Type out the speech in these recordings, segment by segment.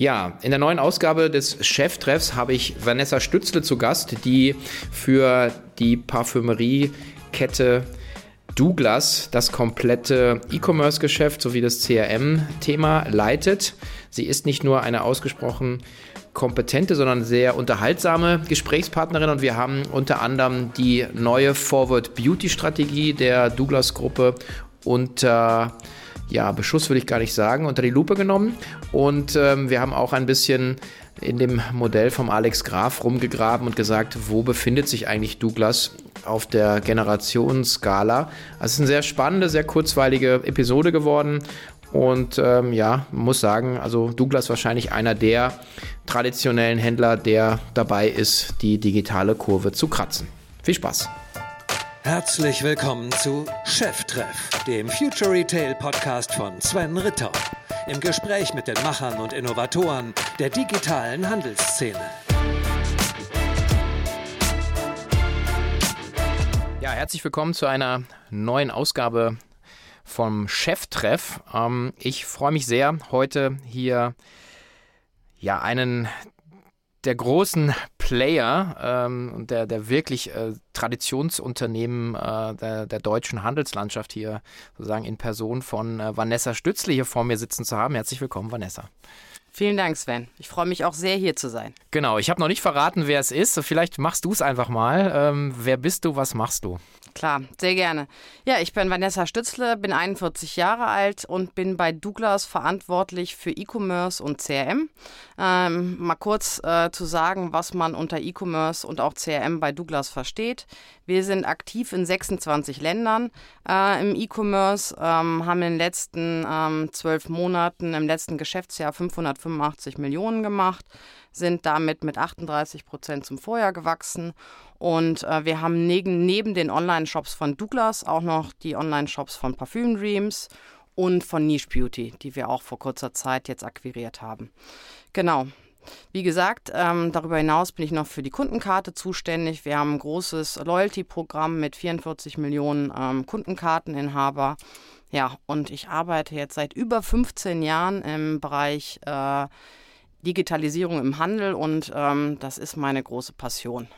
Ja, in der neuen Ausgabe des Cheftreffs habe ich Vanessa Stützle zu Gast, die für die Parfümeriekette Douglas das komplette E-Commerce-Geschäft sowie das CRM-Thema leitet. Sie ist nicht nur eine ausgesprochen kompetente, sondern sehr unterhaltsame Gesprächspartnerin und wir haben unter anderem die neue Forward Beauty Strategie der Douglas Gruppe unter äh, ja, Beschuss will ich gar nicht sagen, unter die Lupe genommen. Und ähm, wir haben auch ein bisschen in dem Modell vom Alex Graf rumgegraben und gesagt, wo befindet sich eigentlich Douglas auf der Generationsskala. Also es ist eine sehr spannende, sehr kurzweilige Episode geworden. Und ähm, ja, muss sagen, also Douglas wahrscheinlich einer der traditionellen Händler, der dabei ist, die digitale Kurve zu kratzen. Viel Spaß! Herzlich willkommen zu Cheftreff, dem Future Retail Podcast von Sven Ritter. Im Gespräch mit den Machern und Innovatoren der digitalen Handelsszene. Ja, herzlich willkommen zu einer neuen Ausgabe vom Cheftreff. Ähm, ich freue mich sehr, heute hier ja einen der großen Player ähm, und der, der wirklich äh, Traditionsunternehmen äh, der, der deutschen Handelslandschaft hier sozusagen in Person von äh, Vanessa Stützle hier vor mir sitzen zu haben. Herzlich willkommen, Vanessa. Vielen Dank, Sven. Ich freue mich auch sehr, hier zu sein. Genau, ich habe noch nicht verraten, wer es ist. Vielleicht machst du es einfach mal. Ähm, wer bist du, was machst du? Klar, sehr gerne. Ja, ich bin Vanessa Stützle, bin 41 Jahre alt und bin bei Douglas verantwortlich für E-Commerce und CRM. Ähm, mal kurz äh, zu sagen, was man unter E-Commerce und auch CRM bei Douglas versteht. Wir sind aktiv in 26 Ländern äh, im E-Commerce, ähm, haben in den letzten ähm, zwölf Monaten, im letzten Geschäftsjahr 585 Millionen gemacht, sind damit mit 38 Prozent zum Vorjahr gewachsen und äh, wir haben neben, neben den Online-Shops von Douglas auch noch die Online-Shops von Parfüm Dreams und von Niche Beauty, die wir auch vor kurzer Zeit jetzt akquiriert haben. Genau. Wie gesagt, ähm, darüber hinaus bin ich noch für die Kundenkarte zuständig. Wir haben ein großes Loyalty-Programm mit 44 Millionen ähm, Kundenkarteninhaber. Ja, und ich arbeite jetzt seit über 15 Jahren im Bereich äh, Digitalisierung im Handel und ähm, das ist meine große Passion.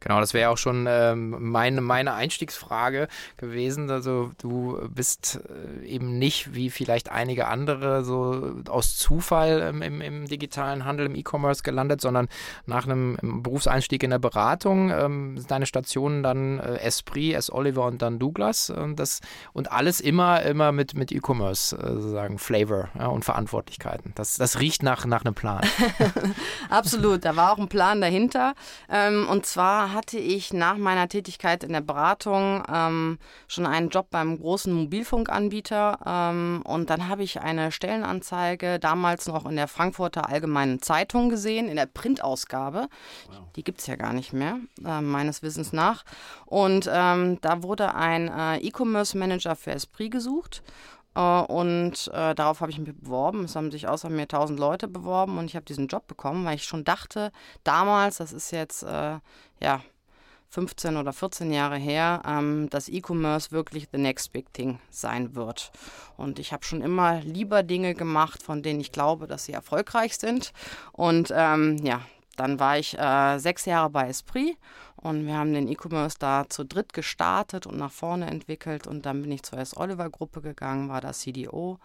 Genau, das wäre auch schon ähm, meine, meine Einstiegsfrage gewesen. Also du bist äh, eben nicht wie vielleicht einige andere so aus Zufall ähm, im, im, digitalen Handel, im E-Commerce gelandet, sondern nach einem Berufseinstieg in der Beratung ähm, deine Stationen dann äh, Esprit, S. Oliver und dann Douglas. Und, das, und alles immer, immer mit, mit E-Commerce äh, sozusagen Flavor ja, und Verantwortlichkeiten. Das, das riecht nach, nach einem Plan. Absolut, da war auch ein Plan dahinter. Ähm, und zwar zwar hatte ich nach meiner Tätigkeit in der Beratung ähm, schon einen Job beim großen Mobilfunkanbieter ähm, und dann habe ich eine Stellenanzeige damals noch in der Frankfurter Allgemeinen Zeitung gesehen, in der Printausgabe. Wow. Die gibt es ja gar nicht mehr, äh, meines Wissens nach. Und ähm, da wurde ein äh, E-Commerce Manager für Esprit gesucht. Uh, und uh, darauf habe ich mich beworben. Es haben sich außer mir tausend Leute beworben und ich habe diesen Job bekommen, weil ich schon dachte, damals, das ist jetzt uh, ja 15 oder 14 Jahre her, ähm, dass E-Commerce wirklich the next big thing sein wird. Und ich habe schon immer lieber Dinge gemacht, von denen ich glaube, dass sie erfolgreich sind. Und ähm, ja, dann war ich äh, sechs Jahre bei Esprit und wir haben den E-Commerce da zu dritt gestartet und nach vorne entwickelt. Und dann bin ich zur S. Oliver Gruppe gegangen, war da CDO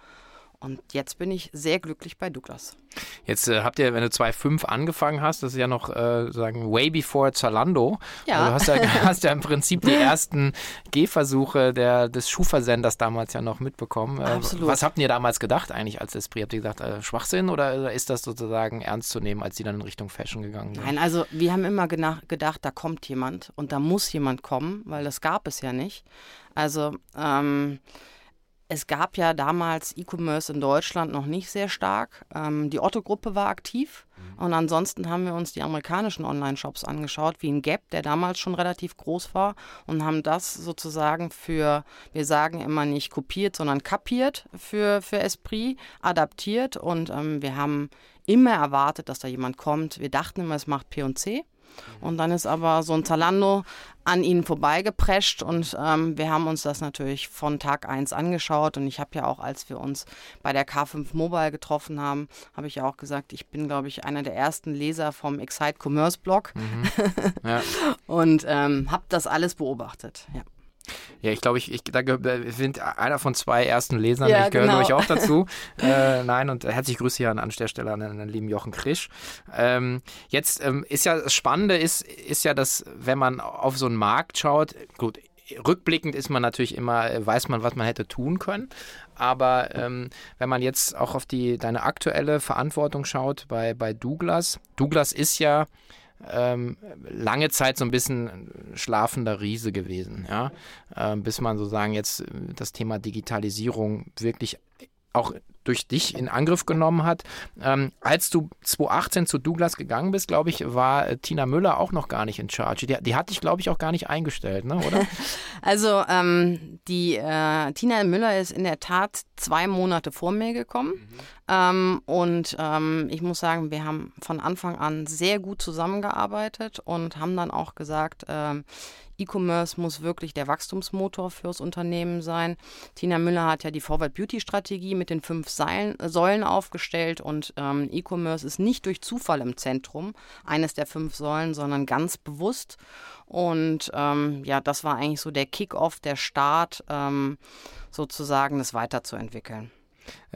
und jetzt bin ich sehr glücklich bei Douglas. Jetzt äh, habt ihr, wenn du 2.5 angefangen hast, das ist ja noch äh, sagen way before Zalando. Ja. Also du hast ja, hast ja im Prinzip die ersten Gehversuche der, des Schuhversenders damals ja noch mitbekommen. Äh, Absolut. Was habt ihr damals gedacht eigentlich als Esprit? Habt ihr gesagt, äh, Schwachsinn oder ist das sozusagen ernst zu nehmen, als die dann in Richtung Fashion gegangen sind? Nein, also wir haben immer gedacht, da kommt jemand und da muss jemand kommen, weil das gab es ja nicht. Also ähm, es gab ja damals E-Commerce in Deutschland noch nicht sehr stark. Ähm, die Otto-Gruppe war aktiv. Mhm. Und ansonsten haben wir uns die amerikanischen Online-Shops angeschaut, wie ein Gap, der damals schon relativ groß war, und haben das sozusagen für, wir sagen immer nicht kopiert, sondern kapiert für, für Esprit, adaptiert. Und ähm, wir haben immer erwartet, dass da jemand kommt. Wir dachten immer, es macht P&C. Und dann ist aber so ein Zalando an ihnen vorbeigeprescht und ähm, wir haben uns das natürlich von Tag 1 angeschaut und ich habe ja auch, als wir uns bei der K5 Mobile getroffen haben, habe ich ja auch gesagt, ich bin, glaube ich, einer der ersten Leser vom Excite Commerce Blog mhm. ja. und ähm, habe das alles beobachtet. Ja. Ja, ich glaube, ich, ich da wir sind einer von zwei ersten Lesern. Ja, ich gehöre, genau. ich, auch dazu. äh, nein, und herzlich Grüße hier an, an der Stelle an den lieben Jochen Krisch. Ähm, jetzt ähm, ist ja das Spannende ist, ist ja, dass wenn man auf so einen Markt schaut, gut, rückblickend ist man natürlich immer, weiß man, was man hätte tun können. Aber ähm, wenn man jetzt auch auf die deine aktuelle Verantwortung schaut bei, bei Douglas, Douglas ist ja ähm, lange Zeit so ein bisschen schlafender Riese gewesen, ja, ähm, bis man sozusagen jetzt das Thema Digitalisierung wirklich auch durch dich in Angriff genommen hat. Ähm, als du 2018 zu Douglas gegangen bist, glaube ich, war äh, Tina Müller auch noch gar nicht in Charge. Die, die hat dich, glaube ich, auch gar nicht eingestellt, ne? oder? also ähm, die äh, Tina Müller ist in der Tat zwei Monate vor mir gekommen. Mhm. Ähm, und ähm, ich muss sagen, wir haben von Anfang an sehr gut zusammengearbeitet und haben dann auch gesagt, ähm, E-Commerce muss wirklich der Wachstumsmotor fürs Unternehmen sein. Tina Müller hat ja die Forward Beauty Strategie mit den fünf Seilen, äh, Säulen aufgestellt und ähm, E-Commerce ist nicht durch Zufall im Zentrum eines der fünf Säulen, sondern ganz bewusst. Und ähm, ja, das war eigentlich so der Kick-off, der Start, ähm, sozusagen das weiterzuentwickeln.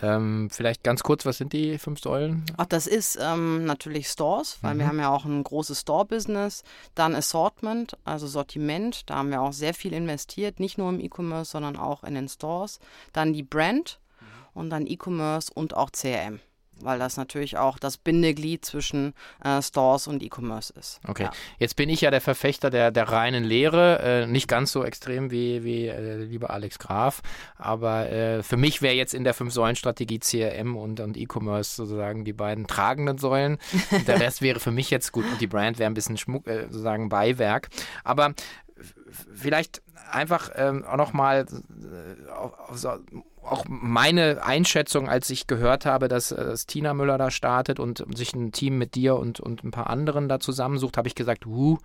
Ähm, vielleicht ganz kurz, was sind die fünf Säulen? Ach, das ist ähm, natürlich Stores, weil mhm. wir haben ja auch ein großes Store-Business. Dann Assortment, also Sortiment. Da haben wir auch sehr viel investiert, nicht nur im E-Commerce, sondern auch in den Stores. Dann die Brand mhm. und dann E-Commerce und auch CRM weil das natürlich auch das Bindeglied zwischen äh, Stores und E-Commerce ist. Okay, ja. jetzt bin ich ja der Verfechter der, der reinen Lehre, äh, nicht ganz so extrem wie, wie äh, lieber Alex Graf, aber äh, für mich wäre jetzt in der Fünf-Säulen-Strategie CRM und, und E-Commerce sozusagen die beiden tragenden Säulen. der Rest wäre für mich jetzt gut und die Brand wäre ein bisschen Schmuck, äh, sozusagen Beiwerk. Aber vielleicht einfach ähm, auch nochmal äh, auch meine Einschätzung, als ich gehört habe, dass, äh, dass Tina Müller da startet und sich ein Team mit dir und, und ein paar anderen da zusammensucht, habe ich gesagt, uh,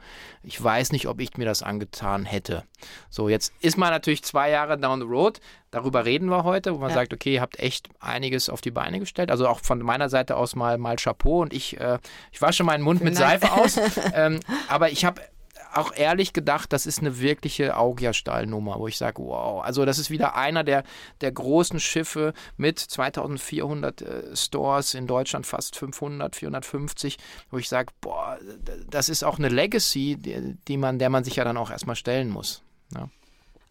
ich weiß nicht, ob ich mir das angetan hätte. So, jetzt ist man natürlich zwei Jahre down the road. Darüber reden wir heute, wo man ja. sagt, okay, ihr habt echt einiges auf die Beine gestellt. Also auch von meiner Seite aus mal, mal Chapeau und ich, äh, ich wasche meinen Mund Vielen mit Dank. Seife aus. ähm, aber ich habe auch ehrlich gedacht, das ist eine wirkliche Augia-Stahlnummer, wo ich sage, wow, also das ist wieder einer der, der großen Schiffe mit 2400 äh, Stores in Deutschland, fast 500, 450, wo ich sage, boah, das ist auch eine Legacy, die, die man, der man sich ja dann auch erstmal stellen muss. Ja.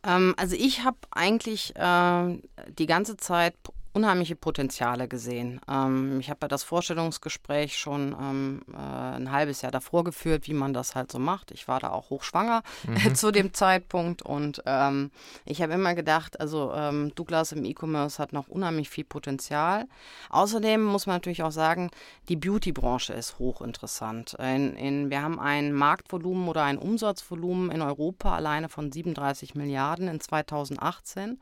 Ähm, also ich habe eigentlich äh, die ganze Zeit unheimliche Potenziale gesehen. Ähm, ich habe ja das Vorstellungsgespräch schon ähm, äh, ein halbes Jahr davor geführt, wie man das halt so macht. Ich war da auch hochschwanger mhm. zu dem Zeitpunkt und ähm, ich habe immer gedacht, also ähm, Douglas im E-Commerce hat noch unheimlich viel Potenzial. Außerdem muss man natürlich auch sagen, die Beauty-Branche ist hochinteressant. In, in, wir haben ein Marktvolumen oder ein Umsatzvolumen in Europa alleine von 37 Milliarden in 2018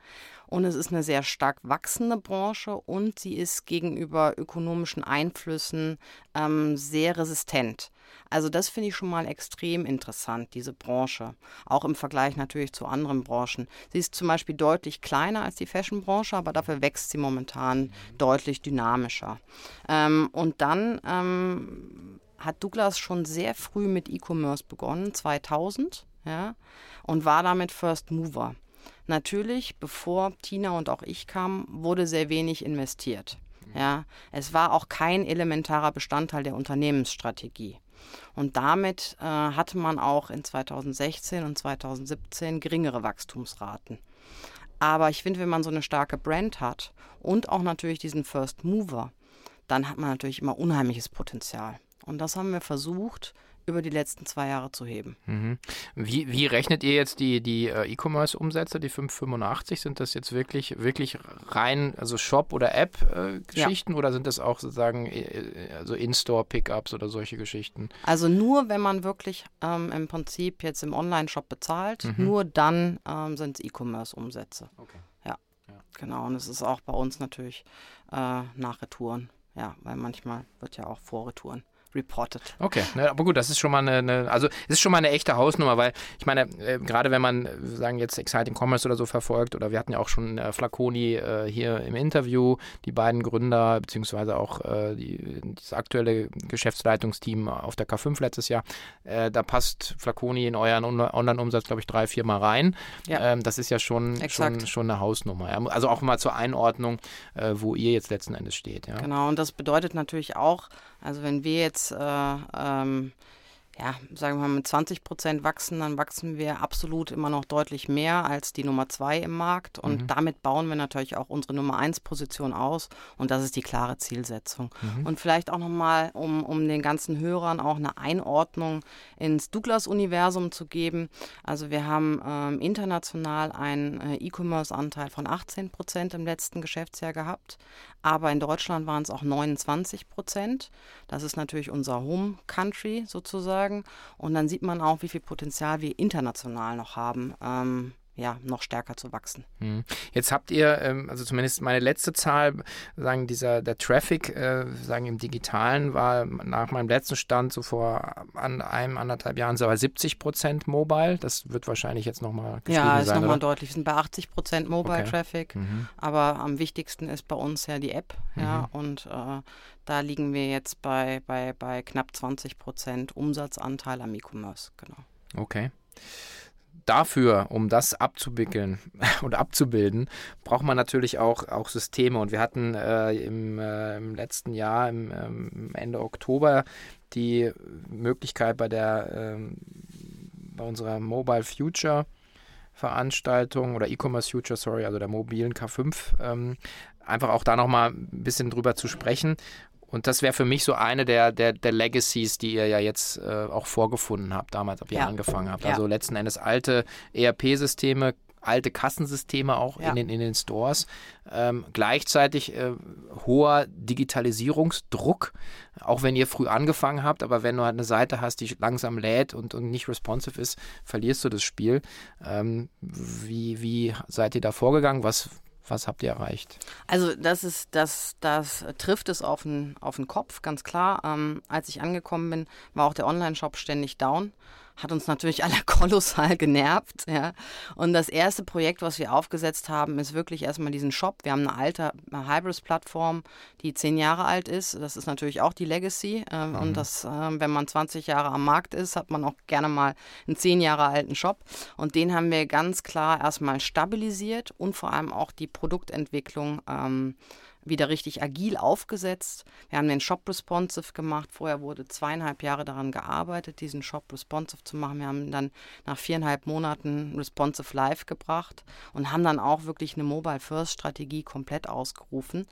und es ist eine sehr stark wachsende Branche und sie ist gegenüber ökonomischen Einflüssen ähm, sehr resistent. Also das finde ich schon mal extrem interessant, diese Branche. Auch im Vergleich natürlich zu anderen Branchen. Sie ist zum Beispiel deutlich kleiner als die Fashionbranche, aber dafür wächst sie momentan deutlich dynamischer. Ähm, und dann ähm, hat Douglas schon sehr früh mit E-Commerce begonnen, 2000, ja, und war damit First Mover. Natürlich, bevor Tina und auch ich kamen, wurde sehr wenig investiert. Ja, es war auch kein elementarer Bestandteil der Unternehmensstrategie. Und damit äh, hatte man auch in 2016 und 2017 geringere Wachstumsraten. Aber ich finde, wenn man so eine starke Brand hat und auch natürlich diesen First Mover, dann hat man natürlich immer unheimliches Potenzial. Und das haben wir versucht, über die letzten zwei Jahre zu heben. Mhm. Wie, wie rechnet ihr jetzt die, die äh, E-Commerce-Umsätze, die 585? Sind das jetzt wirklich, wirklich rein, also Shop- oder App-Geschichten äh, ja. oder sind das auch sozusagen äh, also In-Store-Pickups oder solche Geschichten? Also nur, wenn man wirklich ähm, im Prinzip jetzt im Online-Shop bezahlt, mhm. nur dann ähm, sind es E-Commerce-Umsätze. Okay. Ja. ja, genau. Und es ist auch bei uns natürlich äh, nach Retouren. Ja, weil manchmal wird ja auch vor Retouren reported. Okay, ne, aber gut, das ist schon mal eine, eine, also es ist schon mal eine echte Hausnummer, weil ich meine, äh, gerade wenn man, äh, sagen jetzt Exciting Commerce oder so verfolgt, oder wir hatten ja auch schon äh, Flaconi äh, hier im Interview, die beiden Gründer, beziehungsweise auch äh, die, das aktuelle Geschäftsleitungsteam auf der K5 letztes Jahr, äh, da passt Flaconi in euren Online-Umsatz, glaube ich, drei, vier Mal rein. Ja. Ähm, das ist ja schon, schon, schon eine Hausnummer. Ja? Also auch mal zur Einordnung, wo ihr jetzt letzten Endes steht. Ja? Genau, und das bedeutet natürlich auch, also wenn wir jetzt äh, ähm, ja, sagen wir mal, mit 20 Prozent wachsen, dann wachsen wir absolut immer noch deutlich mehr als die Nummer zwei im Markt. Und mhm. damit bauen wir natürlich auch unsere Nummer eins Position aus. Und das ist die klare Zielsetzung. Mhm. Und vielleicht auch nochmal, um, um den ganzen Hörern auch eine Einordnung ins Douglas-Universum zu geben. Also wir haben ähm, international einen äh, E-Commerce-Anteil von 18 Prozent im letzten Geschäftsjahr gehabt. Aber in Deutschland waren es auch 29 Prozent. Das ist natürlich unser Home Country sozusagen. Und dann sieht man auch, wie viel Potenzial wir international noch haben. Ähm, ja, noch stärker zu wachsen. Hm. Jetzt habt ihr, ähm, also zumindest meine letzte Zahl, sagen dieser, der Traffic, äh, sagen im Digitalen war nach meinem letzten Stand so vor an einem, anderthalb Jahren so bei 70 Prozent Mobile. Das wird wahrscheinlich jetzt nochmal gestiegen Ja, ist nochmal deutlich. Wir sind bei 80 Prozent Mobile okay. Traffic, mhm. aber am wichtigsten ist bei uns ja die App, mhm. ja, und äh, da liegen wir jetzt bei, bei, bei knapp 20 Prozent Umsatzanteil am E-Commerce, genau. Okay dafür, um das abzuwickeln und abzubilden, braucht man natürlich auch, auch Systeme. Und wir hatten äh, im, äh, im, letzten Jahr, im ähm, Ende Oktober, die Möglichkeit bei der ähm, bei unserer Mobile Future Veranstaltung oder E-Commerce Future, sorry, also der mobilen K5, ähm, einfach auch da nochmal ein bisschen drüber zu sprechen. Und das wäre für mich so eine der, der, der Legacies, die ihr ja jetzt äh, auch vorgefunden habt, damals, als ihr ja. angefangen habt. Ja. Also letzten Endes alte ERP-Systeme, alte Kassensysteme auch ja. in, den, in den Stores. Ähm, gleichzeitig äh, hoher Digitalisierungsdruck, auch wenn ihr früh angefangen habt, aber wenn du halt eine Seite hast, die langsam lädt und, und nicht responsive ist, verlierst du das Spiel. Ähm, wie, wie seid ihr da vorgegangen? Was, was habt ihr erreicht? Also das ist, das, das trifft es auf den, auf den Kopf, ganz klar. Ähm, als ich angekommen bin, war auch der Online-Shop ständig down hat uns natürlich alle kolossal genervt. Ja. Und das erste Projekt, was wir aufgesetzt haben, ist wirklich erstmal diesen Shop. Wir haben eine alte Hybris-Plattform, die zehn Jahre alt ist. Das ist natürlich auch die Legacy. Äh, mhm. Und das, äh, wenn man 20 Jahre am Markt ist, hat man auch gerne mal einen zehn Jahre alten Shop. Und den haben wir ganz klar erstmal stabilisiert und vor allem auch die Produktentwicklung ähm, wieder richtig agil aufgesetzt. Wir haben den Shop responsive gemacht. Vorher wurde zweieinhalb Jahre daran gearbeitet, diesen Shop responsive zu machen. Wir haben dann nach viereinhalb Monaten responsive live gebracht und haben dann auch wirklich eine Mobile First Strategie komplett ausgerufen.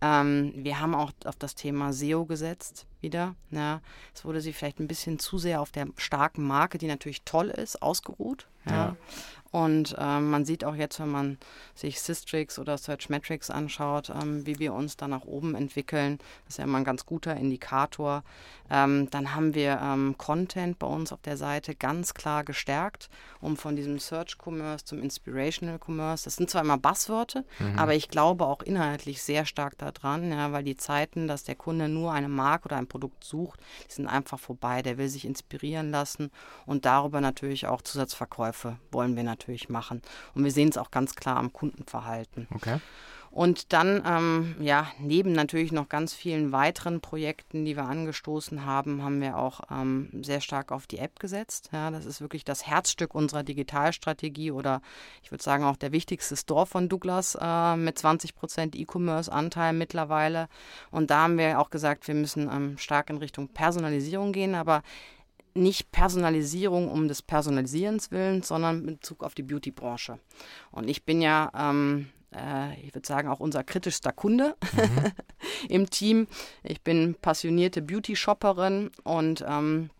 Ähm, wir haben auch auf das Thema SEO gesetzt wieder. Ja. Es wurde sie vielleicht ein bisschen zu sehr auf der starken Marke, die natürlich toll ist, ausgeruht. Ja. ja. Und ähm, man sieht auch jetzt, wenn man sich Systrix oder Searchmetrics anschaut, ähm, wie wir uns da nach oben entwickeln. Das ist ja immer ein ganz guter Indikator. Ähm, dann haben wir ähm, Content bei uns auf der Seite ganz klar gestärkt, um von diesem Search Commerce zum Inspirational Commerce. Das sind zwar immer Basswörter, mhm. aber ich glaube auch inhaltlich sehr stark daran, ja, weil die Zeiten, dass der Kunde nur eine Marke oder ein Produkt sucht, die sind einfach vorbei. Der will sich inspirieren lassen und darüber natürlich auch Zusatzverkäufe wollen wir natürlich natürlich machen. Und wir sehen es auch ganz klar am Kundenverhalten. Okay. Und dann, ähm, ja, neben natürlich noch ganz vielen weiteren Projekten, die wir angestoßen haben, haben wir auch ähm, sehr stark auf die App gesetzt. Ja, das ist wirklich das Herzstück unserer Digitalstrategie oder ich würde sagen auch der wichtigste Store von Douglas äh, mit 20 Prozent E-Commerce-Anteil mittlerweile. Und da haben wir auch gesagt, wir müssen ähm, stark in Richtung Personalisierung gehen, aber nicht Personalisierung um des Personalisierens willen, sondern in Bezug auf die Beauty-Branche. Und ich bin ja, ähm, äh, ich würde sagen, auch unser kritischster Kunde mhm. im Team. Ich bin passionierte Beauty-Shopperin und ähm,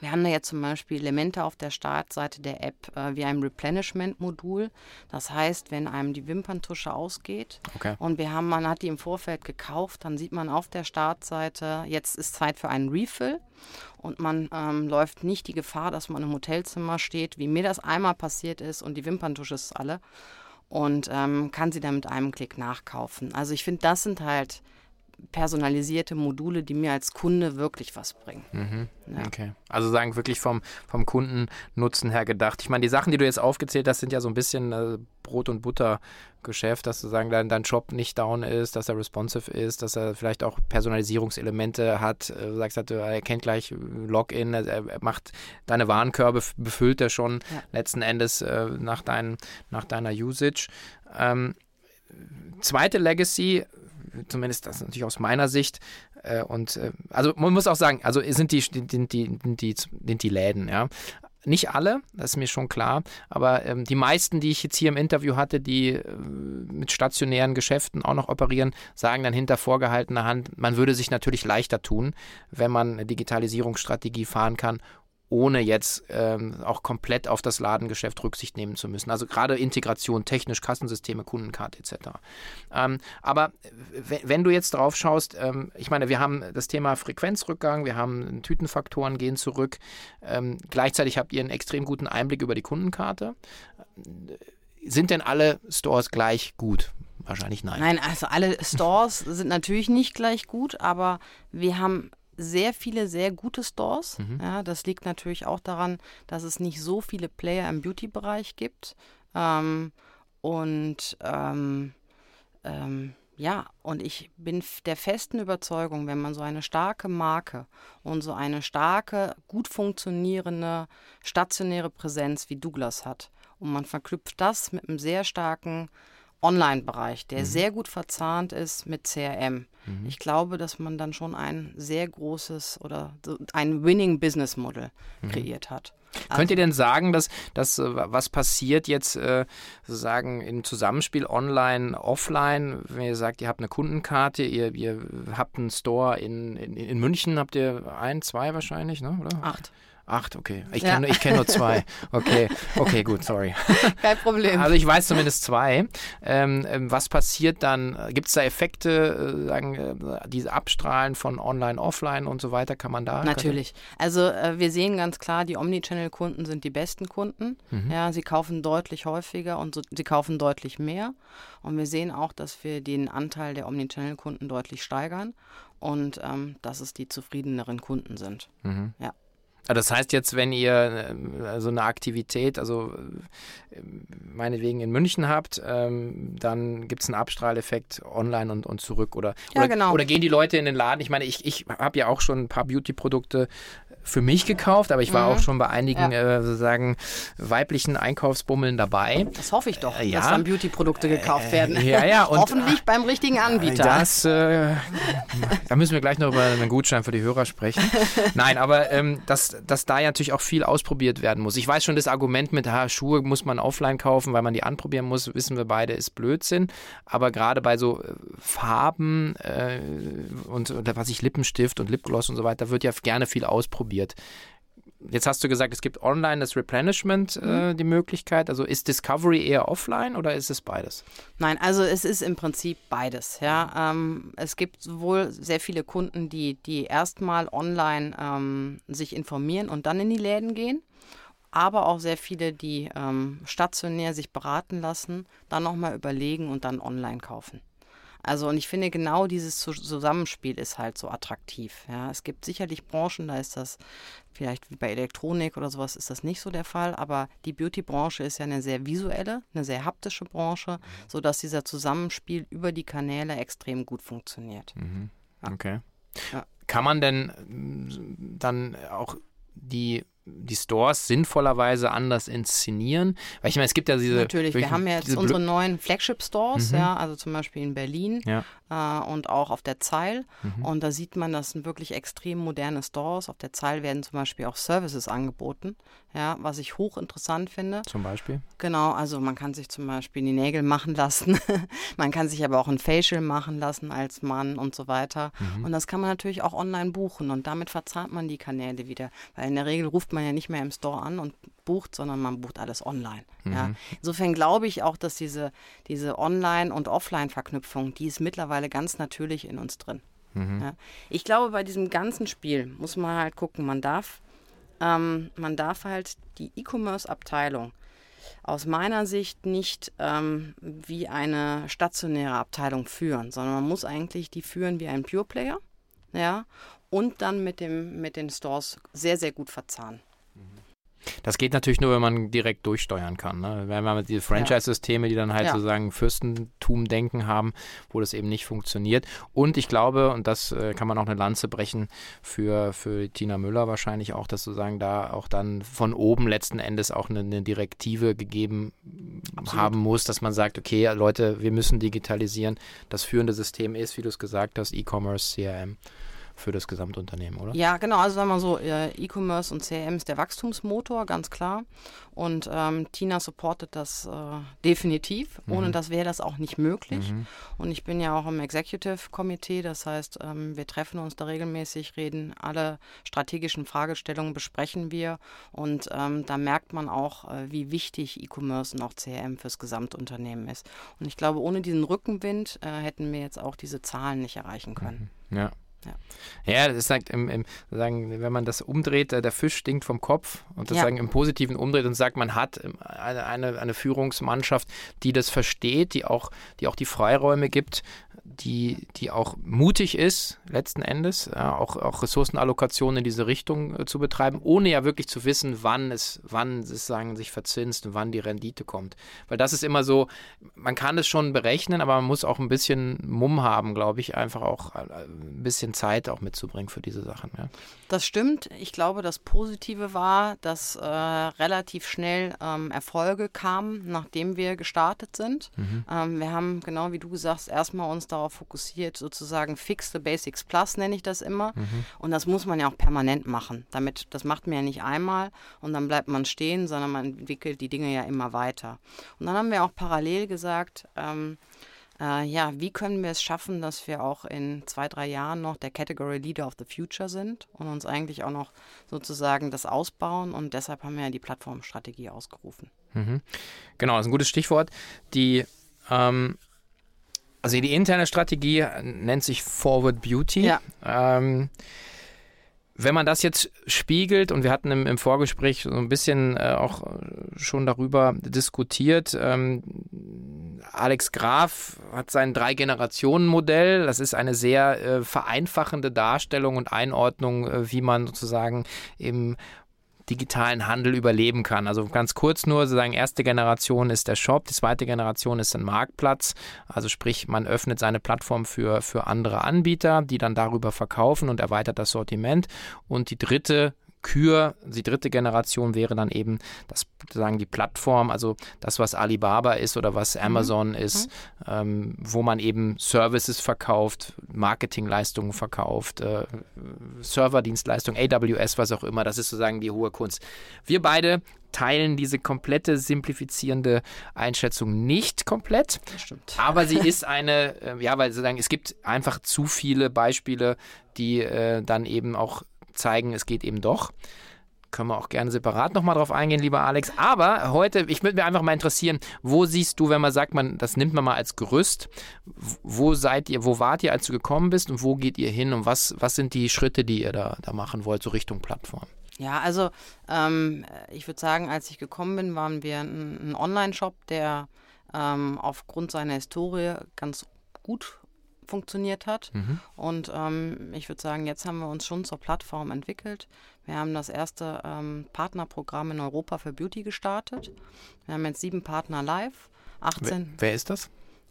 wir haben da jetzt zum Beispiel Elemente auf der Startseite der App äh, wie ein Replenishment-Modul. Das heißt, wenn einem die Wimperntusche ausgeht okay. und wir haben, man hat die im Vorfeld gekauft, dann sieht man auf der Startseite, jetzt ist Zeit für einen Refill und man ähm, läuft nicht die Gefahr, dass man im Hotelzimmer steht, wie mir das einmal passiert ist und die Wimperntusche ist alle und ähm, kann sie dann mit einem Klick nachkaufen. Also ich finde, das sind halt personalisierte Module, die mir als Kunde wirklich was bringen. Mhm. Ja. Okay. Also sagen wirklich vom, vom Kundennutzen her gedacht. Ich meine, die Sachen, die du jetzt aufgezählt hast, sind ja so ein bisschen äh, Brot- und Butter-Geschäft, dass du sagen, dein, dein Job nicht down ist, dass er responsive ist, dass er vielleicht auch Personalisierungselemente hat. Äh, du sagst, halt, er kennt gleich Login, er, macht deine Warenkörbe, befüllt er schon ja. letzten Endes äh, nach, dein, nach deiner Usage. Ähm, zweite Legacy, zumindest das natürlich aus meiner Sicht, äh, und äh, also man muss auch sagen, also sind die, sind die, die, sind die Läden, ja. Nicht alle, das ist mir schon klar, aber ähm, die meisten, die ich jetzt hier im Interview hatte, die äh, mit stationären Geschäften auch noch operieren, sagen dann hinter vorgehaltener Hand, man würde sich natürlich leichter tun, wenn man eine Digitalisierungsstrategie fahren kann ohne jetzt ähm, auch komplett auf das Ladengeschäft Rücksicht nehmen zu müssen. Also gerade Integration, technisch, Kassensysteme, Kundenkarte etc. Ähm, aber wenn du jetzt drauf schaust, ähm, ich meine, wir haben das Thema Frequenzrückgang, wir haben Tütenfaktoren gehen zurück. Ähm, gleichzeitig habt ihr einen extrem guten Einblick über die Kundenkarte. Sind denn alle Stores gleich gut? Wahrscheinlich nein. Nein, also alle Stores sind natürlich nicht gleich gut, aber wir haben sehr viele sehr gute Stores. Mhm. Ja, das liegt natürlich auch daran, dass es nicht so viele Player im Beauty-Bereich gibt. Ähm, und ähm, ähm, ja, und ich bin der festen Überzeugung, wenn man so eine starke Marke und so eine starke, gut funktionierende stationäre Präsenz wie Douglas hat und man verknüpft das mit einem sehr starken Online-Bereich, der mhm. sehr gut verzahnt ist mit CRM. Mhm. Ich glaube, dass man dann schon ein sehr großes oder ein Winning Business Model mhm. kreiert hat. Also, Könnt ihr denn sagen, dass, dass äh, was passiert jetzt äh, sozusagen im Zusammenspiel online, offline, wenn ihr sagt, ihr habt eine Kundenkarte, ihr, ihr habt einen Store in, in, in München, habt ihr ein, zwei wahrscheinlich, ne? oder? Acht. Acht, okay. Ich kenne ja. kenn nur zwei. Okay, okay, gut, sorry. Kein Problem. Also ich weiß zumindest zwei. Ähm, ähm was passiert dann? Gibt es da Effekte, äh, sagen, äh, diese Abstrahlen von Online, Offline und so weiter? Kann man da? Natürlich. Also äh, wir sehen ganz klar, die Omnichannel-Kunden sind die besten Kunden. Mhm. Ja, sie kaufen deutlich häufiger und so, sie kaufen deutlich mehr. Und wir sehen auch, dass wir den Anteil der Omnichannel-Kunden deutlich steigern und ähm, dass es die zufriedeneren Kunden sind. Mhm. Ja. Ah, das heißt jetzt, wenn ihr äh, so eine Aktivität, also äh, meinetwegen in München habt, ähm, dann gibt es einen Abstrahleffekt online und, und zurück oder, ja, oder, genau. oder gehen die Leute in den Laden? Ich meine, ich, ich habe ja auch schon ein paar Beauty-Produkte für mich gekauft, aber ich war mhm. auch schon bei einigen ja. äh, sozusagen weiblichen Einkaufsbummeln dabei. Das hoffe ich doch, äh, ja. dass dann Beauty-Produkte gekauft werden. Äh, ja, ja. Und, Hoffentlich beim richtigen Anbieter. Das, äh, da müssen wir gleich noch über einen Gutschein für die Hörer sprechen. Nein, aber ähm, dass, dass da ja natürlich auch viel ausprobiert werden muss. Ich weiß schon, das Argument mit ha, Schuhe muss man offline kaufen, weil man die anprobieren muss, wissen wir beide, ist Blödsinn. Aber gerade bei so äh, Farben äh, und, und was ich Lippenstift und Lipgloss und so weiter, wird ja gerne viel ausprobiert ausprobiert. Jetzt hast du gesagt, es gibt online das Replenishment, äh, mhm. die Möglichkeit. Also ist Discovery eher offline oder ist es beides? Nein, also es ist im Prinzip beides. Ja, ähm, es gibt wohl sehr viele Kunden, die, die erstmal online ähm, sich informieren und dann in die Läden gehen. Aber auch sehr viele, die ähm, stationär sich beraten lassen, dann nochmal überlegen und dann online kaufen. Also und ich finde genau dieses Zusammenspiel ist halt so attraktiv. Ja, es gibt sicherlich Branchen, da ist das vielleicht wie bei Elektronik oder sowas ist das nicht so der Fall, aber die Beauty-Branche ist ja eine sehr visuelle, eine sehr haptische Branche, mhm. sodass dieser Zusammenspiel über die Kanäle extrem gut funktioniert. Mhm. Okay. Ja. Kann man denn mm, dann auch die die Stores sinnvollerweise anders inszenieren? Weil ich meine, es gibt ja diese. Natürlich, wir haben ja jetzt unsere neuen Flagship-Stores, mhm. ja, also zum Beispiel in Berlin ja. äh, und auch auf der Zeil. Mhm. Und da sieht man, das sind wirklich extrem moderne Stores. Auf der Zeil werden zum Beispiel auch Services angeboten, ja, was ich hochinteressant finde. Zum Beispiel? Genau, also man kann sich zum Beispiel die Nägel machen lassen. man kann sich aber auch ein Facial machen lassen als Mann und so weiter. Mhm. Und das kann man natürlich auch online buchen und damit verzahnt man die Kanäle wieder. Weil in der Regel ruft man man ja nicht mehr im Store an und bucht, sondern man bucht alles online. Mhm. Ja. Insofern glaube ich auch, dass diese, diese Online- und Offline-Verknüpfung, die ist mittlerweile ganz natürlich in uns drin. Mhm. Ja. Ich glaube, bei diesem ganzen Spiel muss man halt gucken, man darf, ähm, man darf halt die E-Commerce-Abteilung aus meiner Sicht nicht ähm, wie eine stationäre Abteilung führen, sondern man muss eigentlich die führen wie ein Pure Player, ja, und dann mit, dem, mit den Stores sehr, sehr gut verzahnen. Das geht natürlich nur, wenn man direkt durchsteuern kann. Ne? Wenn man diese Franchise-Systeme, die dann halt ja. sozusagen Fürstentum-Denken haben, wo das eben nicht funktioniert. Und ich glaube, und das äh, kann man auch eine Lanze brechen für, für Tina Müller wahrscheinlich auch, dass sozusagen da auch dann von oben letzten Endes auch eine, eine Direktive gegeben Absolut. haben muss, dass man sagt, okay, Leute, wir müssen digitalisieren. Das führende System ist, wie du es gesagt hast, E-Commerce, CRM für das Gesamtunternehmen, oder? Ja, genau. Also sagen wir so, äh, E-Commerce und CRM ist der Wachstumsmotor, ganz klar. Und ähm, Tina supportet das äh, definitiv. Mhm. Ohne das wäre das auch nicht möglich. Mhm. Und ich bin ja auch im Executive Komitee, das heißt, ähm, wir treffen uns da regelmäßig, reden alle strategischen Fragestellungen besprechen wir. Und ähm, da merkt man auch, äh, wie wichtig E-Commerce und auch CRM fürs Gesamtunternehmen ist. Und ich glaube, ohne diesen Rückenwind äh, hätten wir jetzt auch diese Zahlen nicht erreichen können. Mhm. Ja. Ja. ja, das ist halt im, im, sagen, wenn man das umdreht, der Fisch stinkt vom Kopf und das ja. sagen im Positiven umdreht und sagt, man hat eine, eine, eine Führungsmannschaft, die das versteht, die auch, die auch die Freiräume gibt, die, die auch mutig ist, letzten Endes, ja, auch, auch Ressourcenallokationen in diese Richtung äh, zu betreiben, ohne ja wirklich zu wissen, wann es, wann es sagen, sich verzinst und wann die Rendite kommt. Weil das ist immer so, man kann es schon berechnen, aber man muss auch ein bisschen Mumm haben, glaube ich, einfach auch äh, ein bisschen Zeit auch mitzubringen für diese Sachen. Ja. Das stimmt. Ich glaube, das Positive war, dass äh, relativ schnell ähm, Erfolge kamen, nachdem wir gestartet sind. Mhm. Ähm, wir haben, genau wie du sagst, erstmal uns darauf fokussiert, sozusagen Fix the Basics Plus nenne ich das immer. Mhm. Und das muss man ja auch permanent machen. Damit, das macht man ja nicht einmal und dann bleibt man stehen, sondern man entwickelt die Dinge ja immer weiter. Und dann haben wir auch parallel gesagt, ähm, äh, ja, wie können wir es schaffen, dass wir auch in zwei, drei Jahren noch der Category Leader of the Future sind und uns eigentlich auch noch sozusagen das ausbauen und deshalb haben wir ja die Plattformstrategie ausgerufen. Mhm. Genau, das ist ein gutes Stichwort. Die ähm, also die interne Strategie nennt sich Forward Beauty. Ja. Ähm, wenn man das jetzt spiegelt, und wir hatten im, im Vorgespräch so ein bisschen äh, auch schon darüber diskutiert, ähm, Alex Graf hat sein Drei-Generationen-Modell. Das ist eine sehr äh, vereinfachende Darstellung und Einordnung, äh, wie man sozusagen im digitalen Handel überleben kann. Also ganz kurz nur, sozusagen erste Generation ist der Shop, die zweite Generation ist ein Marktplatz. Also sprich, man öffnet seine Plattform für, für andere Anbieter, die dann darüber verkaufen und erweitert das Sortiment. Und die dritte Kür, die dritte Generation wäre dann eben das sagen die Plattform, also das, was Alibaba ist oder was mhm. Amazon mhm. ist, ähm, wo man eben Services verkauft, Marketingleistungen verkauft, äh, Serverdienstleistungen, AWS, was auch immer. Das ist sozusagen die hohe Kunst. Wir beide teilen diese komplette simplifizierende Einschätzung nicht komplett. Aber sie ist eine, äh, ja, weil sozusagen es gibt einfach zu viele Beispiele, die äh, dann eben auch zeigen, es geht eben doch. Können wir auch gerne separat nochmal drauf eingehen, lieber Alex. Aber heute, ich würde mir einfach mal interessieren, wo siehst du, wenn man sagt, man, das nimmt man mal als Gerüst, wo seid ihr, wo wart ihr, als du gekommen bist und wo geht ihr hin und was, was sind die Schritte, die ihr da, da machen wollt, so Richtung Plattform? Ja, also ähm, ich würde sagen, als ich gekommen bin, waren wir ein, Online-Shop, der ähm, aufgrund seiner Historie ganz gut funktioniert hat. Mhm. Und ähm, ich würde sagen, jetzt haben wir uns schon zur Plattform entwickelt. Wir haben das erste ähm, Partnerprogramm in Europa für Beauty gestartet. Wir haben jetzt sieben Partner live. 18. Wer, wer ist das?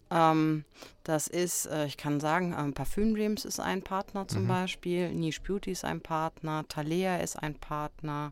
Ähm, das ist, äh, ich kann sagen, ähm, Parfüm Dreams ist ein Partner zum mhm. Beispiel, Niche Beauty ist ein Partner, Thalea ist ein Partner,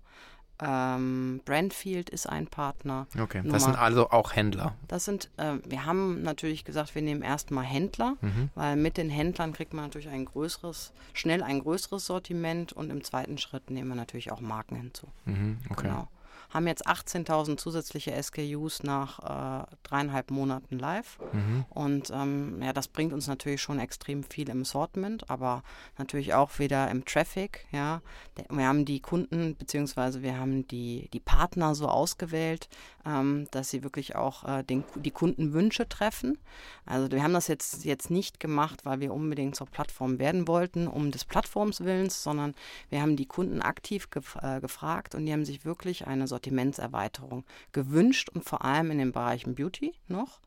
ähm, Brandfield ist ein Partner. Okay, Nummer, das sind also auch Händler. Das sind, äh, wir haben natürlich gesagt, wir nehmen erstmal Händler, mhm. weil mit den Händlern kriegt man natürlich ein größeres, schnell ein größeres Sortiment und im zweiten Schritt nehmen wir natürlich auch Marken hinzu. Mhm, okay. Genau haben jetzt 18.000 zusätzliche SKUs nach äh, dreieinhalb Monaten live. Mhm. Und ähm, ja, das bringt uns natürlich schon extrem viel im Sortiment, aber natürlich auch wieder im Traffic. Ja, wir haben die Kunden beziehungsweise wir haben die, die Partner so ausgewählt, ähm, dass sie wirklich auch äh, den, die Kundenwünsche treffen. Also wir haben das jetzt, jetzt nicht gemacht, weil wir unbedingt zur Plattform werden wollten, um des Plattforms willens, sondern wir haben die Kunden aktiv gef äh, gefragt und die haben sich wirklich eine Sortimentserweiterung gewünscht und vor allem in den Bereichen Beauty noch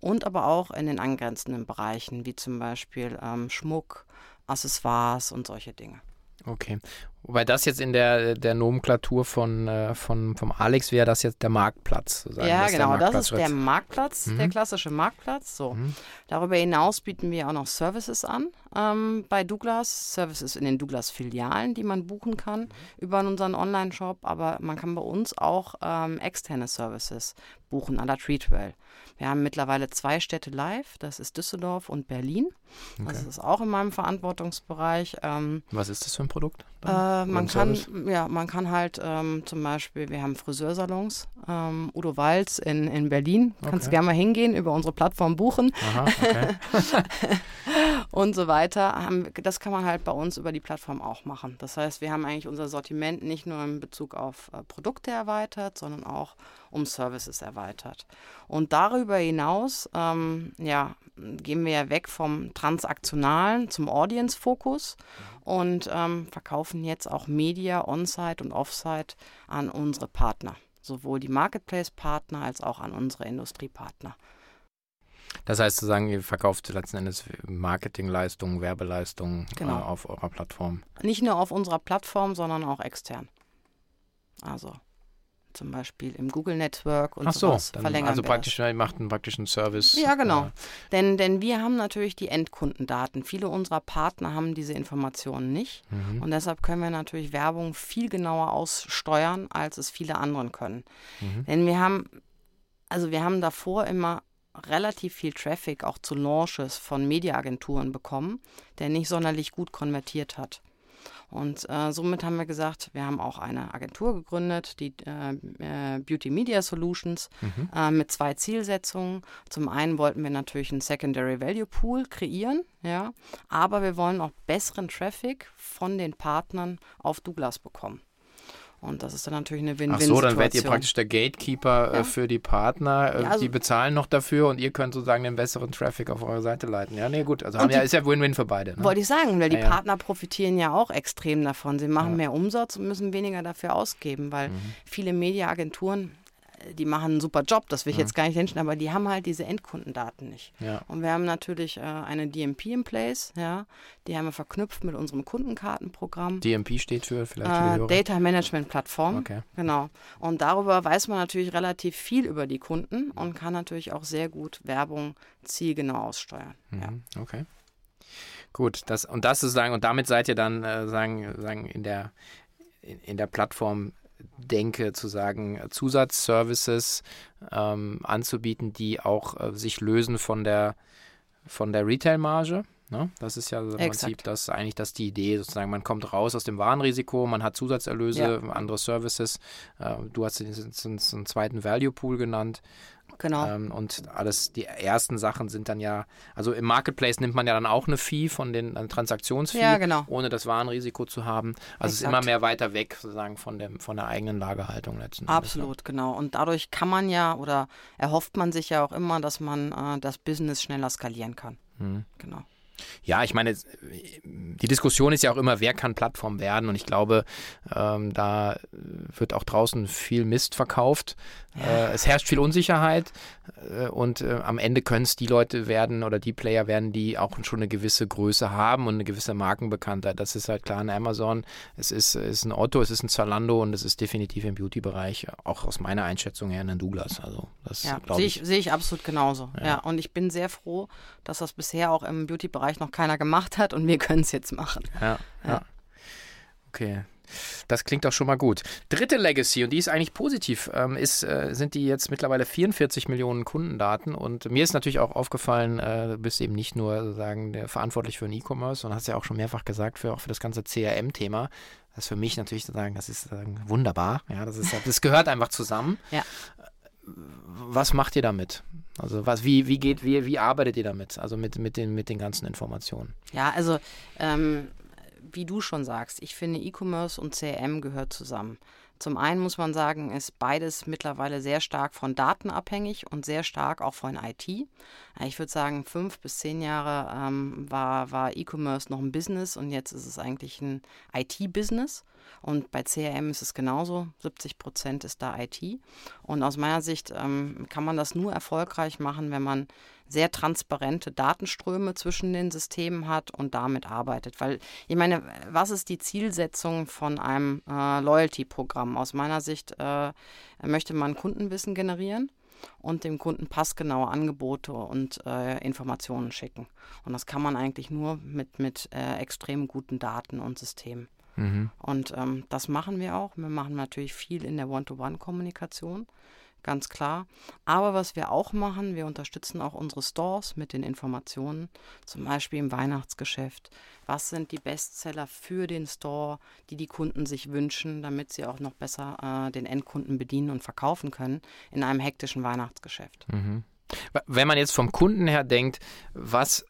und aber auch in den angrenzenden Bereichen, wie zum Beispiel ähm, Schmuck, Accessoires und solche Dinge. Okay. Wobei das jetzt in der, der Nomenklatur von, äh, von, vom Alex wäre das jetzt der Marktplatz. Sozusagen. Ja, das genau, das ist der Marktplatz, mhm. der klassische Marktplatz. So. Mhm. Darüber hinaus bieten wir auch noch Services an ähm, bei Douglas, Services in den Douglas-Filialen, die man buchen kann mhm. über unseren Online-Shop, aber man kann bei uns auch ähm, externe Services buchen an der Treatwell. Wir haben mittlerweile zwei Städte live, das ist Düsseldorf und Berlin. Okay. Das ist auch in meinem Verantwortungsbereich. Ähm, Was ist das für ein Produkt? Äh, man, kann, ja, man kann halt ähm, zum Beispiel, wir haben Friseursalons, ähm, Udo Walz in, in Berlin, okay. kannst gerne mal hingehen, über unsere Plattform buchen Aha, okay. und so weiter. Das kann man halt bei uns über die Plattform auch machen. Das heißt, wir haben eigentlich unser Sortiment nicht nur in Bezug auf äh, Produkte erweitert, sondern auch um Services erweitert. Und darüber hinaus ähm, ja, gehen wir ja weg vom Transaktionalen zum Audience-Fokus und ähm, verkaufen jetzt auch Media on-site und off-site an unsere Partner. Sowohl die Marketplace-Partner als auch an unsere Industriepartner. Das heißt sozusagen, ihr verkauft letzten Endes Marketingleistungen, Werbeleistungen genau. äh, auf eurer Plattform. Nicht nur auf unserer Plattform, sondern auch extern. Also zum Beispiel im Google Network und Ach so, sowas dann, verlängern Also praktisch, ihr macht einen praktischen Service. Ja, genau. Äh, denn, denn wir haben natürlich die Endkundendaten. Viele unserer Partner haben diese Informationen nicht. Mhm. Und deshalb können wir natürlich Werbung viel genauer aussteuern, als es viele anderen können. Mhm. Denn wir haben, also wir haben davor immer relativ viel Traffic auch zu Launches von Mediaagenturen bekommen, der nicht sonderlich gut konvertiert hat. Und äh, somit haben wir gesagt, wir haben auch eine Agentur gegründet, die äh, äh, Beauty Media Solutions, mhm. Äh, mit zwei Zielsetzungen. Zum einen wollten wir natürlich einen Secondary Value Pool kreieren, ja, aber wir wollen auch besseren Traffic von den Partnern auf Douglas bekommen. Und das ist dann natürlich eine Win-Win-Situation. Ach so, dann werdet ihr praktisch der Gatekeeper äh, ja. für die Partner. Äh, ja, also die bezahlen noch dafür und ihr könnt sozusagen den besseren Traffic auf eure Seite leiten. Ja, nee, gut. Also haben ja, ist ja Win-Win für beide. Ne? Wollte ich sagen, weil die Partner profitieren ja auch extrem davon. Sie machen mehr Umsatz und müssen weniger dafür ausgeben, weil mhm. viele Mediaagenturen die machen einen super Job, das will ich ja. jetzt gar nicht hinstellen, aber die haben halt diese Endkundendaten nicht. Ja. Und wir haben natürlich äh, eine DMP in place, ja, die haben wir verknüpft mit unserem Kundenkartenprogramm. DMP steht für vielleicht äh, Data Management Plattform. Okay. Genau. Und darüber weiß man natürlich relativ viel über die Kunden und kann natürlich auch sehr gut Werbung zielgenau aussteuern. Mhm. Ja. Okay. Gut, das und das ist sagen und damit seid ihr dann äh, sagen, sagen in der in, in der Plattform denke, zu sagen, Zusatzservices ähm, anzubieten, die auch äh, sich lösen von der, von der Retail-Marge. Ne? Das ist ja im Prinzip das eigentlich das die Idee, sozusagen, man kommt raus aus dem Warenrisiko, man hat Zusatzerlöse, ja. andere Services. Äh, du hast den, den, den zweiten Value Pool genannt. Genau. Ähm, und alles, die ersten Sachen sind dann ja, also im Marketplace nimmt man ja dann auch eine Fee von den Transaktionsfee, ja, genau. ohne das Warenrisiko zu haben. Also es ist immer mehr weiter weg sozusagen von, dem, von der eigenen Lagerhaltung letzten ne? Absolut, genau. Und dadurch kann man ja oder erhofft man sich ja auch immer, dass man äh, das Business schneller skalieren kann. Mhm. Genau. Ja, ich meine, die Diskussion ist ja auch immer, wer kann Plattform werden? Und ich glaube, ähm, da wird auch draußen viel Mist verkauft. Ja. Äh, es herrscht viel Unsicherheit äh, und äh, am Ende können es die Leute werden oder die Player werden, die auch schon eine gewisse Größe haben und eine gewisse Markenbekanntheit. Das ist halt klar ein Amazon, es ist, ist ein Otto, es ist ein Zalando und es ist definitiv im Beauty-Bereich, auch aus meiner Einschätzung her, ein Douglas. Also das ja, sehe ich, seh ich absolut genauso. Ja. ja, und ich bin sehr froh, dass das bisher auch im Beauty-Bereich noch keiner gemacht hat und wir können es jetzt machen. Ja, ja. Okay. Das klingt doch schon mal gut. Dritte Legacy, und die ist eigentlich positiv, ähm, ist, äh, sind die jetzt mittlerweile 44 Millionen Kundendaten. Und mir ist natürlich auch aufgefallen, äh, du bist eben nicht nur sozusagen der verantwortlich für den E-Commerce und hast ja auch schon mehrfach gesagt, für, auch für das ganze CRM-Thema. Das ist für mich natürlich sozusagen, das ist sozusagen wunderbar. Ja, das, ist, das gehört einfach zusammen. Ja. Was macht ihr damit? Also was, wie, wie geht, wie, wie arbeitet ihr damit? Also mit, mit, den, mit den ganzen Informationen? Ja, also ähm, wie du schon sagst, ich finde E-Commerce und CRM gehört zusammen. Zum einen muss man sagen, ist beides mittlerweile sehr stark von Daten abhängig und sehr stark auch von IT. Ich würde sagen, fünf bis zehn Jahre ähm, war, war E-Commerce noch ein Business und jetzt ist es eigentlich ein IT-Business. Und bei CRM ist es genauso. 70 Prozent ist da IT. Und aus meiner Sicht ähm, kann man das nur erfolgreich machen, wenn man sehr transparente Datenströme zwischen den Systemen hat und damit arbeitet. Weil ich meine, was ist die Zielsetzung von einem äh, Loyalty-Programm? Aus meiner Sicht äh, möchte man Kundenwissen generieren und dem Kunden passgenaue Angebote und äh, Informationen schicken. Und das kann man eigentlich nur mit, mit äh, extrem guten Daten und Systemen. Mhm. Und ähm, das machen wir auch. Wir machen natürlich viel in der One-to-One-Kommunikation ganz klar. Aber was wir auch machen, wir unterstützen auch unsere Stores mit den Informationen, zum Beispiel im Weihnachtsgeschäft. Was sind die Bestseller für den Store, die die Kunden sich wünschen, damit sie auch noch besser äh, den Endkunden bedienen und verkaufen können in einem hektischen Weihnachtsgeschäft. Mhm. Wenn man jetzt vom Kunden her denkt, was,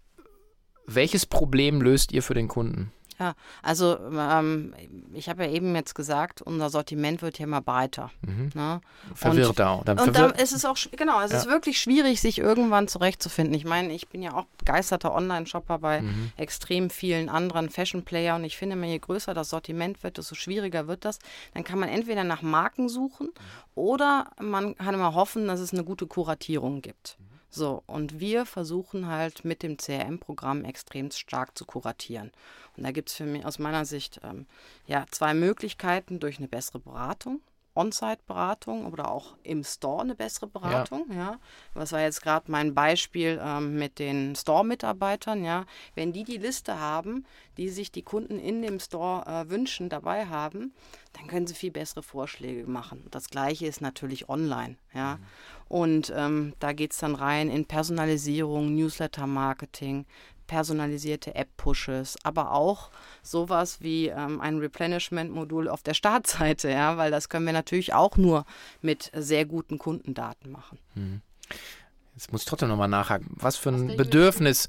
welches Problem löst ihr für den Kunden? Ja, also ähm, ich habe ja eben jetzt gesagt, unser Sortiment wird ja immer breiter. Mhm. Ne? Verwirrt auch. Dann und dann ist es auch, genau, es ja. ist wirklich schwierig, sich irgendwann zurechtzufinden. Ich meine, ich bin ja auch begeisterter Online-Shopper bei mhm. extrem vielen anderen Fashion-Player und ich finde je größer das Sortiment wird, desto schwieriger wird das. Dann kann man entweder nach Marken suchen oder man kann immer hoffen, dass es eine gute Kuratierung gibt. So, und wir versuchen halt mit dem CRM-Programm extrem stark zu kuratieren. Und da gibt es für mich aus meiner Sicht ähm, ja, zwei Möglichkeiten durch eine bessere Beratung. On-Site-Beratung oder auch im Store eine bessere Beratung. Ja. ja. Was war jetzt gerade mein Beispiel ähm, mit den Store-Mitarbeitern? Ja, wenn die die Liste haben, die sich die Kunden in dem Store äh, wünschen, dabei haben, dann können sie viel bessere Vorschläge machen. Das Gleiche ist natürlich online. Ja. Mhm. Und ähm, da geht es dann rein in Personalisierung, Newsletter-Marketing, personalisierte App-Pushes, aber auch sowas wie ähm, ein Replenishment-Modul auf der Startseite, ja, weil das können wir natürlich auch nur mit sehr guten Kundendaten machen. Mhm. Jetzt muss ich trotzdem nochmal nachhaken. Was für ein Bedürfnis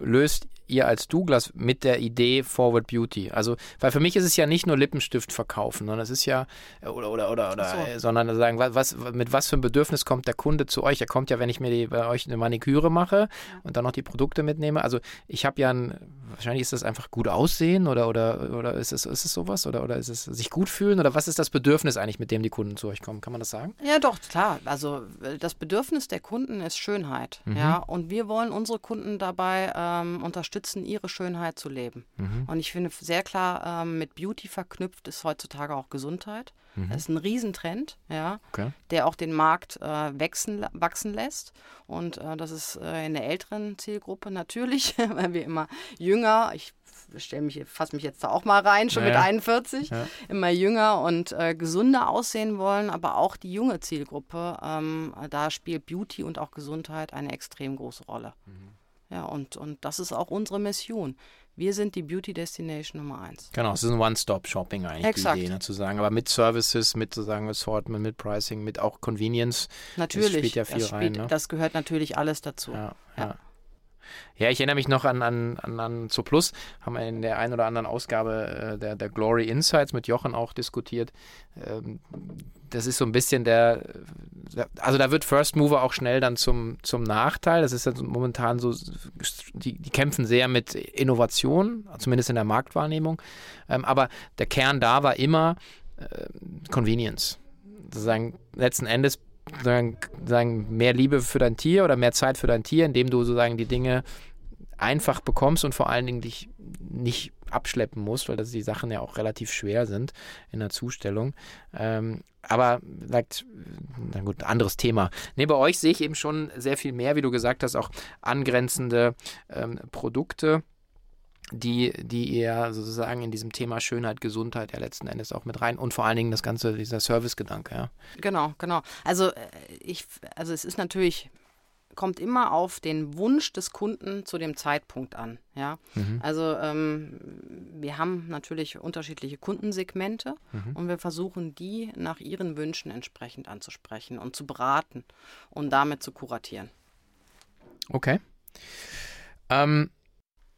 löst ihr als Douglas mit der Idee Forward Beauty? Also, weil für mich ist es ja nicht nur Lippenstift verkaufen, sondern es ist ja, oder, oder, oder, oder, so. sondern sagen, was, mit was für ein Bedürfnis kommt der Kunde zu euch? Er kommt ja, wenn ich mir die, bei euch eine Maniküre mache und dann noch die Produkte mitnehme. Also, ich habe ja ein, wahrscheinlich ist das einfach gut aussehen oder, oder, oder ist es, ist es sowas? Oder, oder ist es sich gut fühlen? Oder was ist das Bedürfnis eigentlich, mit dem die Kunden zu euch kommen? Kann man das sagen? Ja, doch, klar. Also, das Bedürfnis der Kunden ist Schönheit. Mhm. Ja, und wir wollen unsere Kunden dabei ähm, unterstützen unterstützen, ihre Schönheit zu leben. Mhm. Und ich finde sehr klar, ähm, mit Beauty verknüpft ist heutzutage auch Gesundheit. Mhm. Das ist ein Riesentrend, ja, okay. der auch den Markt äh, wachsen, wachsen lässt. Und äh, das ist äh, in der älteren Zielgruppe natürlich, weil wir immer jünger, ich stelle mich, fasse mich jetzt da auch mal rein, schon ja, mit 41, ja. immer jünger und äh, gesunder aussehen wollen, aber auch die junge Zielgruppe, ähm, da spielt Beauty und auch Gesundheit eine extrem große Rolle. Mhm. Ja, und, und das ist auch unsere Mission. Wir sind die Beauty Destination Nummer eins. Genau, es ist ein One-Stop-Shopping eigentlich, Exakt. die Idee, ne, zu sagen. Aber mit Services, mit sozusagen Assortment, mit Pricing, mit auch Convenience. Natürlich. Das spielt ja viel das rein. Ne? Das gehört natürlich alles dazu. ja. ja. ja. Ja, ich erinnere mich noch an, an, an, an zu Plus, haben wir in der einen oder anderen Ausgabe äh, der, der Glory Insights mit Jochen auch diskutiert. Ähm, das ist so ein bisschen der, also da wird First Mover auch schnell dann zum, zum Nachteil. Das ist also momentan so, die, die kämpfen sehr mit Innovation, zumindest in der Marktwahrnehmung. Ähm, aber der Kern da war immer äh, Convenience. Sozusagen letzten Endes sagen, sagen, mehr Liebe für dein Tier oder mehr Zeit für dein Tier, indem du sozusagen die Dinge einfach bekommst und vor allen Dingen dich nicht abschleppen musst, weil das die Sachen ja auch relativ schwer sind in der Zustellung. Ähm, aber sagt, na gut, anderes Thema. Nee, bei euch sehe ich eben schon sehr viel mehr, wie du gesagt hast, auch angrenzende ähm, Produkte die, die ihr sozusagen in diesem Thema Schönheit, Gesundheit ja letzten Endes auch mit rein und vor allen Dingen das Ganze, dieser Servicegedanke, ja. Genau, genau. Also äh, ich, also es ist natürlich, kommt immer auf den Wunsch des Kunden zu dem Zeitpunkt an, ja. Mhm. Also ähm, wir haben natürlich unterschiedliche Kundensegmente mhm. und wir versuchen die nach ihren Wünschen entsprechend anzusprechen und zu beraten und damit zu kuratieren. Okay. Ähm,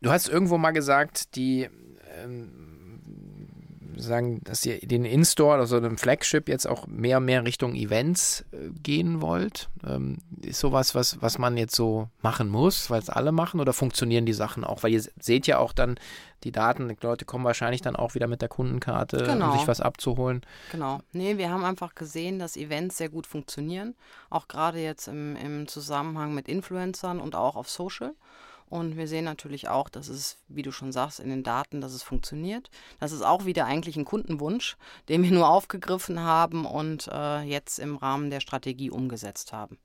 Du hast irgendwo mal gesagt, die ähm, sagen, dass ihr den In-Store, also dem Flagship jetzt auch mehr und mehr Richtung Events äh, gehen wollt? Ähm, ist sowas, was, was man jetzt so machen muss, weil es alle machen oder funktionieren die Sachen auch? Weil ihr seht ja auch dann die Daten, die Leute kommen wahrscheinlich dann auch wieder mit der Kundenkarte, Genau. um sich was abzuholen. Genau. Nee, wir haben einfach gesehen, dass Events sehr gut funktionieren. Auch gerade jetzt im, im Zusammenhang mit Influencern und auch auf Social. Und wir sehen natürlich auch, dass es, wie du schon sagst, in den Daten, dass es funktioniert. Das ist auch wieder eigentlich ein Kundenwunsch, den wir nur aufgegriffen haben und äh, jetzt im Rahmen der Strategie umgesetzt haben.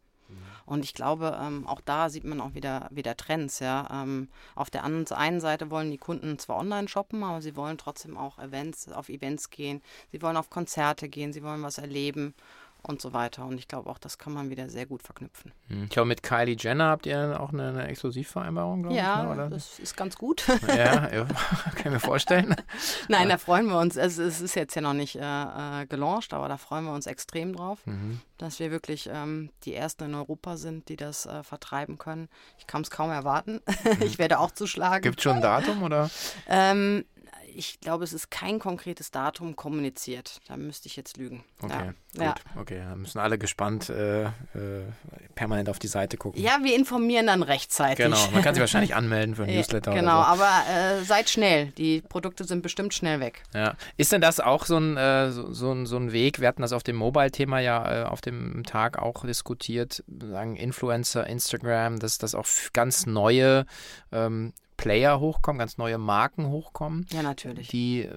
Und ich glaube, ähm, auch da sieht man auch wieder, wieder Trends. Ja? Ähm, auf der einen Seite wollen die Kunden zwar online shoppen, aber sie wollen trotzdem auch Events, auf Events gehen. Sie wollen auf Konzerte gehen, sie wollen was erleben und so weiter. Und ich glaube auch, das kann man wieder sehr gut verknüpfen. Hm. Ich glaube, mit Kylie Jenner habt ihr auch eine, eine Exklusivvereinbarung, glaube ja, ich. Ne? Oder? das ist ganz gut. Ja, ja, kann ich mir vorstellen. Nein, da freuen wir uns. Es, es ist jetzt ja noch nicht äh, äh, gelauncht, aber da freuen wir uns extrem drauf, Mhm. dass wir wirklich ähm, die Ersten in Europa sind, die das äh, vertreiben können. Ich kann es kaum erwarten. ich werde auch zuschlagen. Gibt es schon ein Datum oder? Ähm, ich glaube, es ist kein konkretes Datum kommuniziert. Da müsste ich jetzt lügen. Okay, ja. Ja. gut. Okay, dann müssen alle gespannt äh, äh, permanent auf die Seite gucken. ja, wir informieren dann rechtzeitig. Genau, man kann sich wahrscheinlich anmelden für ein Ja, Newsletter Genau, oder so. aber äh, seid schnell. Die Produkte sind bestimmt schnell weg. Ja. Ist denn das auch so ein, äh, so, so, ein, so ein Weg? Wir hatten das auf dem Mobile-Thema ja äh, auf dem Tag auch diskutiert, sagen Influencer, Instagram, dass das auch ganz neue ähm, Player hochkommen, ganz neue Marken hochkommen, Ja, natürlich. die,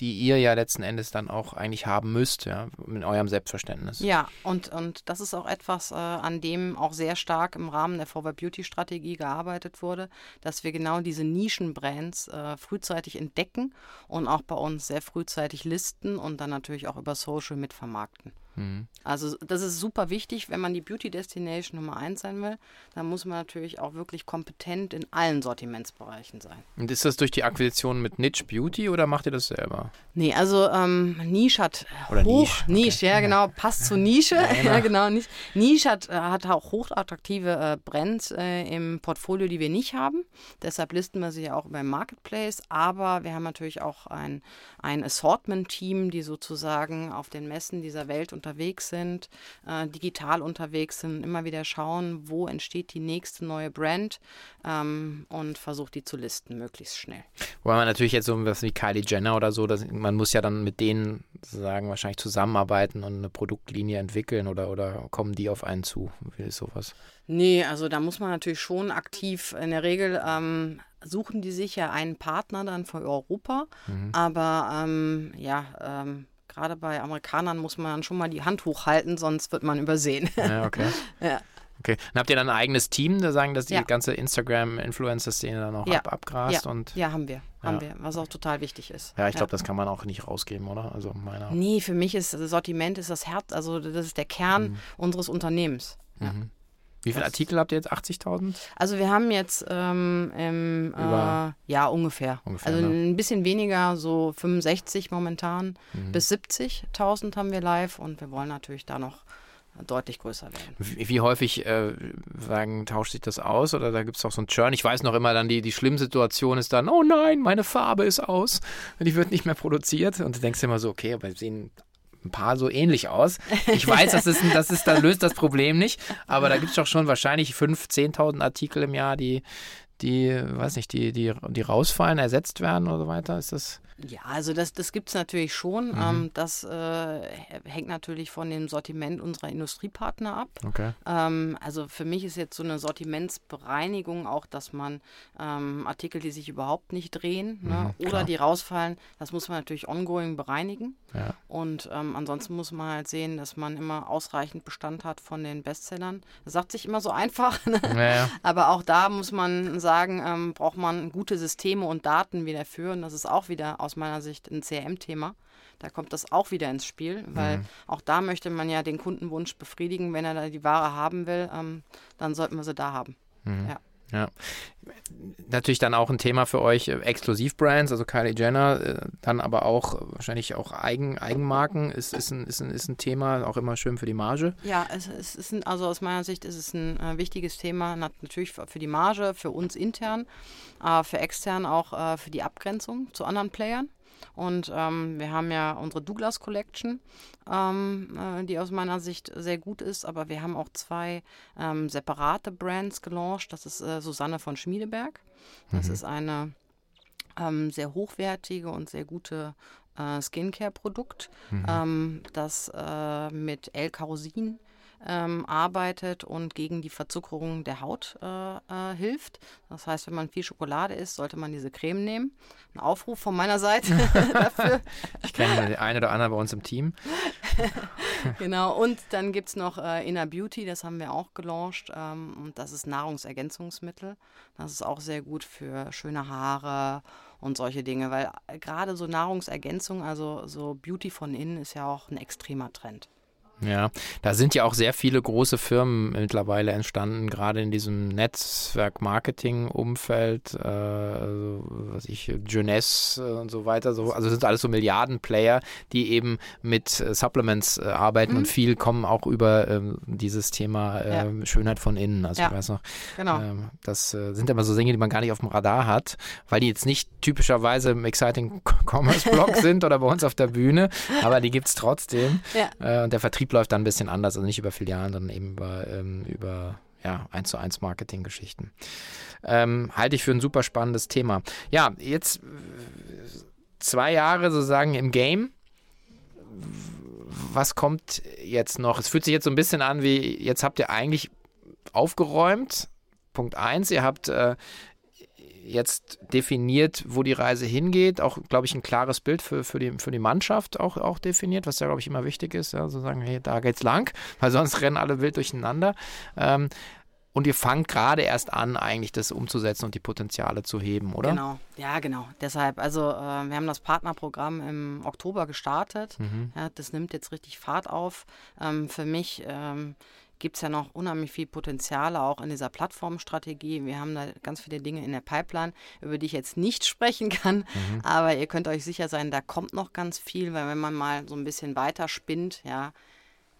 die ihr ja letzten Endes dann auch eigentlich haben müsst, ja, in eurem Selbstverständnis. Ja, und, und das ist auch etwas, äh, an dem auch sehr stark im Rahmen der Forward Beauty Strategie gearbeitet wurde, dass wir genau diese Nischenbrands äh, frühzeitig entdecken und auch bei uns sehr frühzeitig listen und dann natürlich auch über Social mitvermarkten. Mhm. Also das ist super wichtig, wenn man die Beauty Destination Nummer eins sein will, dann muss man natürlich auch wirklich kompetent in allen Sortimentsbereichen sein. Und ist das durch die Akquisition mit Niche Beauty oder macht ihr das selber? Nee, also ähm, Nische hat Oder hoch, Niche, okay. Nische, ja genau, passt zu Nische, ja genau, Nische, Nische hat, äh, hat auch hochattraktive äh, Brands äh, im Portfolio, die wir nicht haben, deshalb listen wir sie ja auch beim Marketplace, aber wir haben natürlich auch ein, ein Assortment-Team, die sozusagen auf den Messen dieser Welt unterwegs sind, äh, digital unterwegs sind, immer wieder schauen, wo entsteht die nächste neue Brand ähm, und versucht die zu listen, möglichst schnell. Wobei man natürlich jetzt so was wie Kylie Jenner oder so, das, man muss ja dann mit denen sozusagen wahrscheinlich zusammenarbeiten und eine Produktlinie entwickeln oder, oder kommen die auf einen zu? Wie ist sowas? Nee, also da muss man natürlich schon aktiv, in der Regel ähm, suchen die sich ja einen Partner dann für Europa, aber ähm, ja, ähm, gerade bei Amerikanern muss man schon mal die Hand hochhalten, sonst wird man übersehen. Ja, okay. ja. Okay. Dann habt ihr dann ein eigenes Team, da sagen, dass die Ja. ganze Instagram-Influencer-Szene dann auch Ja. ab, abgrast ja, und ja, haben wir, haben Ja. wir, was auch total wichtig ist. ja, ich glaube, das kann man auch nicht rausgeben, oder? Also meiner. Nee, für mich ist das Sortiment ist das Herz, also das ist der Kern Mhm. unseres Unternehmens. Ja. Wie viele Artikel habt ihr jetzt? 80.000? Also wir haben jetzt ähm, im, äh, ja ungefähr, Ungefähr, also ne? ein bisschen weniger, so 65 momentan Mhm. bis 70.000 haben wir live und wir wollen natürlich da noch deutlich größer werden. Wie, wie häufig äh, sagen, tauscht sich das aus oder da gibt es auch so einen Churn? Ich weiß noch immer dann, die, die schlimme Situation ist dann, oh nein, meine Farbe ist aus, die wird nicht mehr produziert und du denkst dir immer so, okay, aber sehen ein paar so ähnlich aus. Ich weiß, das, ist, das, ist, das löst das Problem nicht, aber da gibt es doch schon wahrscheinlich 5.000, 10.000 Artikel im Jahr, die, die, weiß nicht, die, die, die rausfallen, ersetzt werden oder so weiter. Ist das? Ja, also das, das gibt es natürlich schon. Ähm, das äh, hängt natürlich von dem Sortiment unserer Industriepartner ab. Okay. Ähm, also für mich ist jetzt so eine Sortimentsbereinigung auch, dass man ähm, Artikel, die sich überhaupt nicht drehen ne, Mhm, oder klar. die rausfallen, das muss man natürlich ongoing bereinigen. Ja. Und ähm, ansonsten muss man halt sehen, dass man immer ausreichend Bestand hat von den Bestsellern. Das sagt sich immer so einfach, ne? Ja, ja. aber auch da muss man sagen, ähm, braucht man gute Systeme und Daten wieder für. Und das ist auch wieder aus meiner Sicht ein CRM-Thema. Da kommt das auch wieder ins Spiel, weil Mhm. auch da möchte man ja den Kundenwunsch befriedigen. Wenn er da die Ware haben will, ähm, dann sollten wir sie da haben. Mhm. Ja. Ja. Natürlich dann auch ein Thema für euch, äh, Exklusivbrands, also Kylie Jenner, äh, dann aber auch wahrscheinlich auch Eigen, Eigenmarken ist, ist, ein, ist, ein, ist ein Thema, auch immer schön für die Marge. Ja, es, es ist ein, also aus meiner Sicht ist es ein äh, wichtiges Thema, natürlich für, für, die Marge, für uns intern, äh, für extern auch äh, für die Abgrenzung zu anderen Playern. Und ähm, wir haben ja unsere Douglas Collection, ähm, äh, die aus meiner Sicht sehr gut ist, aber wir haben auch zwei ähm, separate Brands gelauncht. Das ist äh, Susanne von Schmiedeberg. Das mhm. ist eine ähm, sehr hochwertige und sehr gute äh, Skincare-Produkt, mhm. Ähm, das äh, mit L-Carosin ähm, arbeitet und gegen die Verzuckerung der Haut äh, äh, hilft. Das heißt, wenn man viel Schokolade isst, sollte man diese Creme nehmen. Ein Aufruf von meiner Seite dafür. Ich kenne den einen oder anderen bei uns im Team. genau, und dann gibt es noch äh, Inner Beauty, das haben wir auch gelauncht. Ähm, und das ist Nahrungsergänzungsmittel. Das ist auch sehr gut für schöne Haare und solche Dinge, weil äh, gerade so Nahrungsergänzung, also so Beauty von innen, ist ja auch ein extremer Trend. Ja, da sind ja auch sehr viele große Firmen mittlerweile entstanden, gerade in diesem Netzwerk-Marketing-Umfeld, äh, also, was ich, Jeunesse und so weiter. So, also sind alles so Milliarden-Player, die eben mit äh, Supplements äh, arbeiten mhm. und viel kommen auch über ähm, dieses Thema äh, ja. Schönheit von innen. Also ja. ich weiß noch, genau. Ähm, das äh, sind immer so Dinge, die man gar nicht auf dem Radar hat, weil die jetzt nicht typischerweise im Exciting Commerce Blog sind oder bei uns auf der Bühne, aber die gibt es trotzdem. Ja. Äh, und der Vertrieb läuft dann ein bisschen anders, also nicht über Filialen, sondern eben über, ähm, über ja, 1 zu 1 Marketing-Geschichten. Ähm, halte ich für ein super spannendes Thema. Ja, jetzt zwei Jahre sozusagen im Game. Was kommt jetzt noch? Es fühlt sich jetzt so ein bisschen an wie, jetzt habt ihr eigentlich aufgeräumt. Punkt 1, ihr habt äh, jetzt definiert, wo die Reise hingeht, auch, glaube ich, ein klares Bild für, für, die, für die Mannschaft auch, auch definiert, was ja, glaube ich, immer wichtig ist, ja, so sagen, hey, da geht's lang, weil sonst rennen alle wild durcheinander. Ähm, und ihr fangt gerade erst an, eigentlich das umzusetzen und die Potenziale zu heben, oder? Genau, ja, genau. Deshalb, also äh, wir haben das Partnerprogramm im Oktober gestartet. Mhm. Ja, das nimmt jetzt richtig Fahrt auf. Ähm, für mich ähm, gibt es ja noch unheimlich viel Potenziale auch in dieser Plattformstrategie. Wir haben da ganz viele Dinge in der Pipeline, über die ich jetzt nicht sprechen kann, mhm. aber ihr könnt euch sicher sein, da kommt noch ganz viel, weil wenn man mal so ein bisschen weiter spinnt, ja,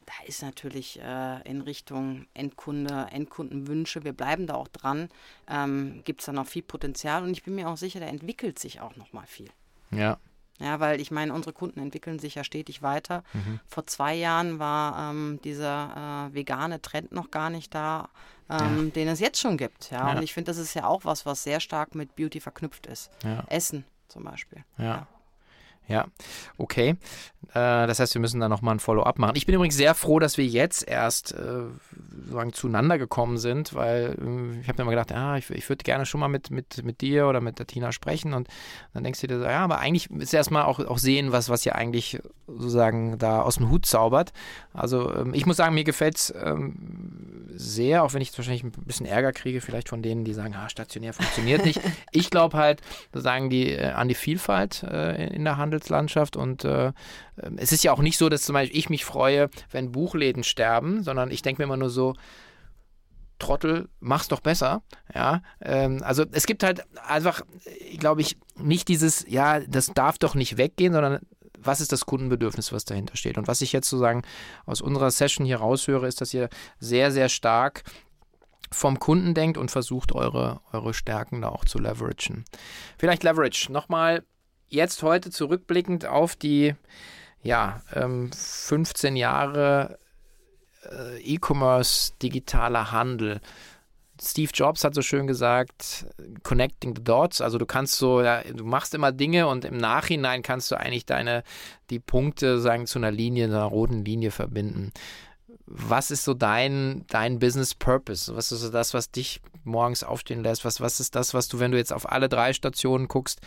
da ist natürlich äh, in Richtung Endkunde, Endkundenwünsche, wir bleiben da auch dran, ähm, gibt es da noch viel Potenzial und ich bin mir auch sicher, da entwickelt sich auch noch mal viel. Ja, ja, weil ich meine, unsere Kunden entwickeln sich ja stetig weiter. Mhm. Vor zwei Jahren war ähm, dieser äh, vegane Trend noch gar nicht da, ähm, ja. den es jetzt schon gibt. Ja, ja. und ich finde, das ist ja auch was, was sehr stark mit Beauty verknüpft ist. Essen zum Beispiel. ja. Ja, okay. Äh, das heißt, wir müssen da nochmal ein Follow-up machen. Ich bin übrigens sehr froh, dass wir jetzt erst äh, sozusagen zueinander gekommen sind, weil äh, ich habe mir immer gedacht, ja, ich, ich würde gerne schon mal mit, mit, mit dir oder mit der Tina sprechen und dann denkst du dir so, ja, aber eigentlich ist erstmal auch, auch sehen, was, was ihr eigentlich sozusagen da aus dem Hut zaubert. Also ähm, ich muss sagen, mir gefällt es ähm, sehr, auch wenn ich jetzt wahrscheinlich ein bisschen Ärger kriege, vielleicht von denen, die sagen, ah, stationär funktioniert nicht. ich glaube halt sozusagen die, äh, an die Vielfalt äh, in der Handelslandschaft und äh, es ist ja auch nicht so, dass zum Beispiel ich mich freue, wenn Buchläden sterben, sondern ich denke mir immer nur so, Trottel, mach's doch besser. Ja, ähm, also es gibt halt einfach, glaube ich, nicht dieses, ja, das darf doch nicht weggehen, sondern was ist das Kundenbedürfnis, was dahinter steht. Und was ich jetzt sozusagen aus unserer Session hier raushöre, ist, dass ihr sehr, sehr stark vom Kunden denkt und versucht, eure, eure Stärken da auch zu leveragen. Vielleicht Leverage. Nochmal jetzt heute zurückblickend auf die ja, ähm, 15 Jahre äh, E-Commerce, digitaler Handel. Steve Jobs hat so schön gesagt, connecting the dots. Also du kannst so, ja, du machst immer Dinge und im Nachhinein kannst du eigentlich deine, die Punkte sagen zu einer Linie, einer roten Linie verbinden. Was ist so dein, dein Business Purpose? Was ist so das, was dich morgens aufstehen lässt? Was, was ist das, was du, wenn du jetzt auf alle drei Stationen guckst,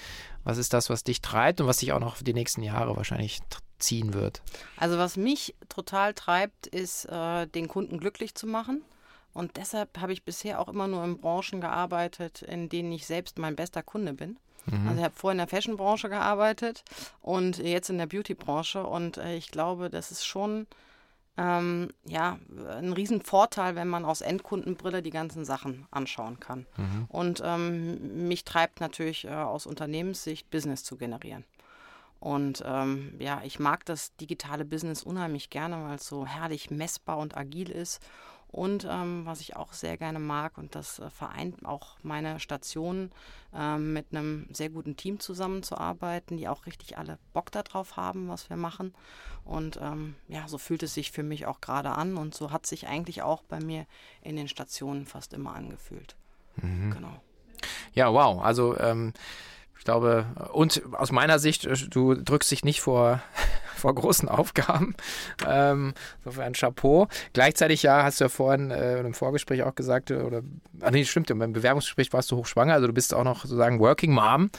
was ist das, was dich treibt und was dich auch noch für die nächsten Jahre wahrscheinlich ziehen wird? Also was mich total treibt, ist, äh, den Kunden glücklich zu machen. Und deshalb habe ich bisher auch immer nur in Branchen gearbeitet, in denen ich selbst mein bester Kunde bin. Mhm. Also ich habe vorher in der Fashion-Branche gearbeitet und jetzt in der Beauty-Branche. Und äh, ich glaube, das ist schon ähm, ja, ein Riesenvorteil, wenn man aus Endkundenbrille die ganzen Sachen anschauen kann. Mhm. Und ähm, mich treibt natürlich äh, aus Unternehmenssicht, Business zu generieren. Und ähm, ja, ich mag das digitale Business unheimlich gerne, weil es so herrlich messbar und agil ist. Und ähm, was ich auch sehr gerne mag, und das äh, vereint auch meine Stationen, ähm, mit einem sehr guten Team zusammenzuarbeiten, die auch richtig alle Bock darauf haben, was wir machen. Und ähm, ja, so fühlt es sich für mich auch gerade an. Und so hat sich eigentlich auch bei mir in den Stationen fast immer angefühlt. Mhm. Genau. Ja, wow. Also ähm, ich glaube, und aus meiner Sicht, äh, du drückst dich nicht vor vor großen Aufgaben. Ähm, insofern Chapeau. Gleichzeitig ja, hast du ja vorhin äh, im Vorgespräch auch gesagt, äh, oder, ach nee, stimmt, beim Bewerbungsgespräch warst du hochschwanger, also du bist auch noch sozusagen Working Mom.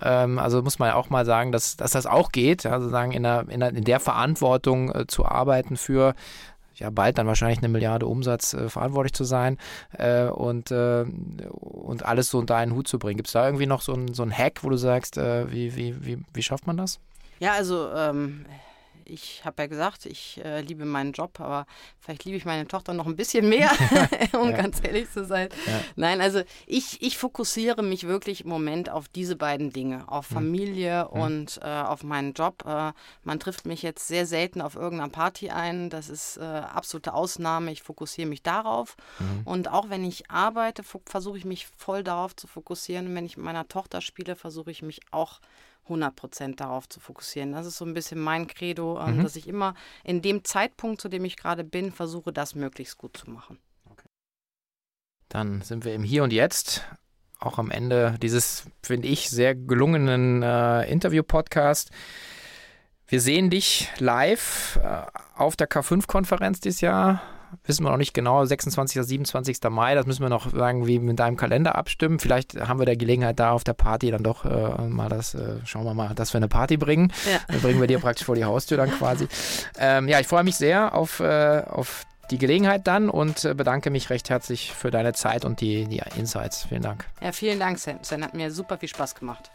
Ähm, also muss man ja auch mal sagen, dass, dass das auch geht, also sagen in der, in der, in der Verantwortung äh, zu arbeiten für ja bald dann wahrscheinlich eine Milliarde Umsatz äh, verantwortlich zu sein äh, und, äh, und alles so unter einen Hut zu bringen. Gibt es da irgendwie noch so ein, so Hack, wo du sagst, äh, wie, wie, wie, wie schafft man das? Ja, also ähm, ich habe ja gesagt, ich äh, liebe meinen Job, aber vielleicht liebe ich meine Tochter noch ein bisschen mehr, um ja. ganz ehrlich zu sein. Ja. Nein, also ich, ich fokussiere mich wirklich im Moment auf diese beiden Dinge, auf hm. Familie mhm. und äh, auf meinen Job. Äh, man trifft mich jetzt sehr selten auf irgendeiner Party ein. Das ist äh, absolute Ausnahme. Ich fokussiere mich darauf. Mhm. Und auch wenn ich arbeite, versuche ich mich voll darauf zu fokussieren. Und wenn ich mit meiner Tochter spiele, versuche ich mich auch 100% darauf zu fokussieren. Das ist so ein bisschen mein Credo, ähm, mhm. dass ich immer in dem Zeitpunkt, zu dem ich gerade bin, versuche, das möglichst gut zu machen. Okay. Dann sind wir im Hier und Jetzt. Auch am Ende dieses, finde ich, sehr gelungenen äh, Interview-Podcast. Wir sehen dich live äh, auf der K5-Konferenz dieses Jahr wissen wir noch nicht genau, 26. oder 27. Mai, das müssen wir noch irgendwie mit deinem Kalender abstimmen. Vielleicht haben wir der Gelegenheit da auf der Party dann doch äh, mal das, äh, schauen wir mal, dass wir eine Party bringen. Ja. Dann bringen wir dir praktisch vor die Haustür dann quasi. Ähm, ja, ich freue mich sehr auf, äh, auf die Gelegenheit dann und äh, bedanke mich recht herzlich für deine Zeit und die, die Insights. Vielen Dank. Ja, vielen Dank, Sam. Sam hat mir super viel Spaß gemacht.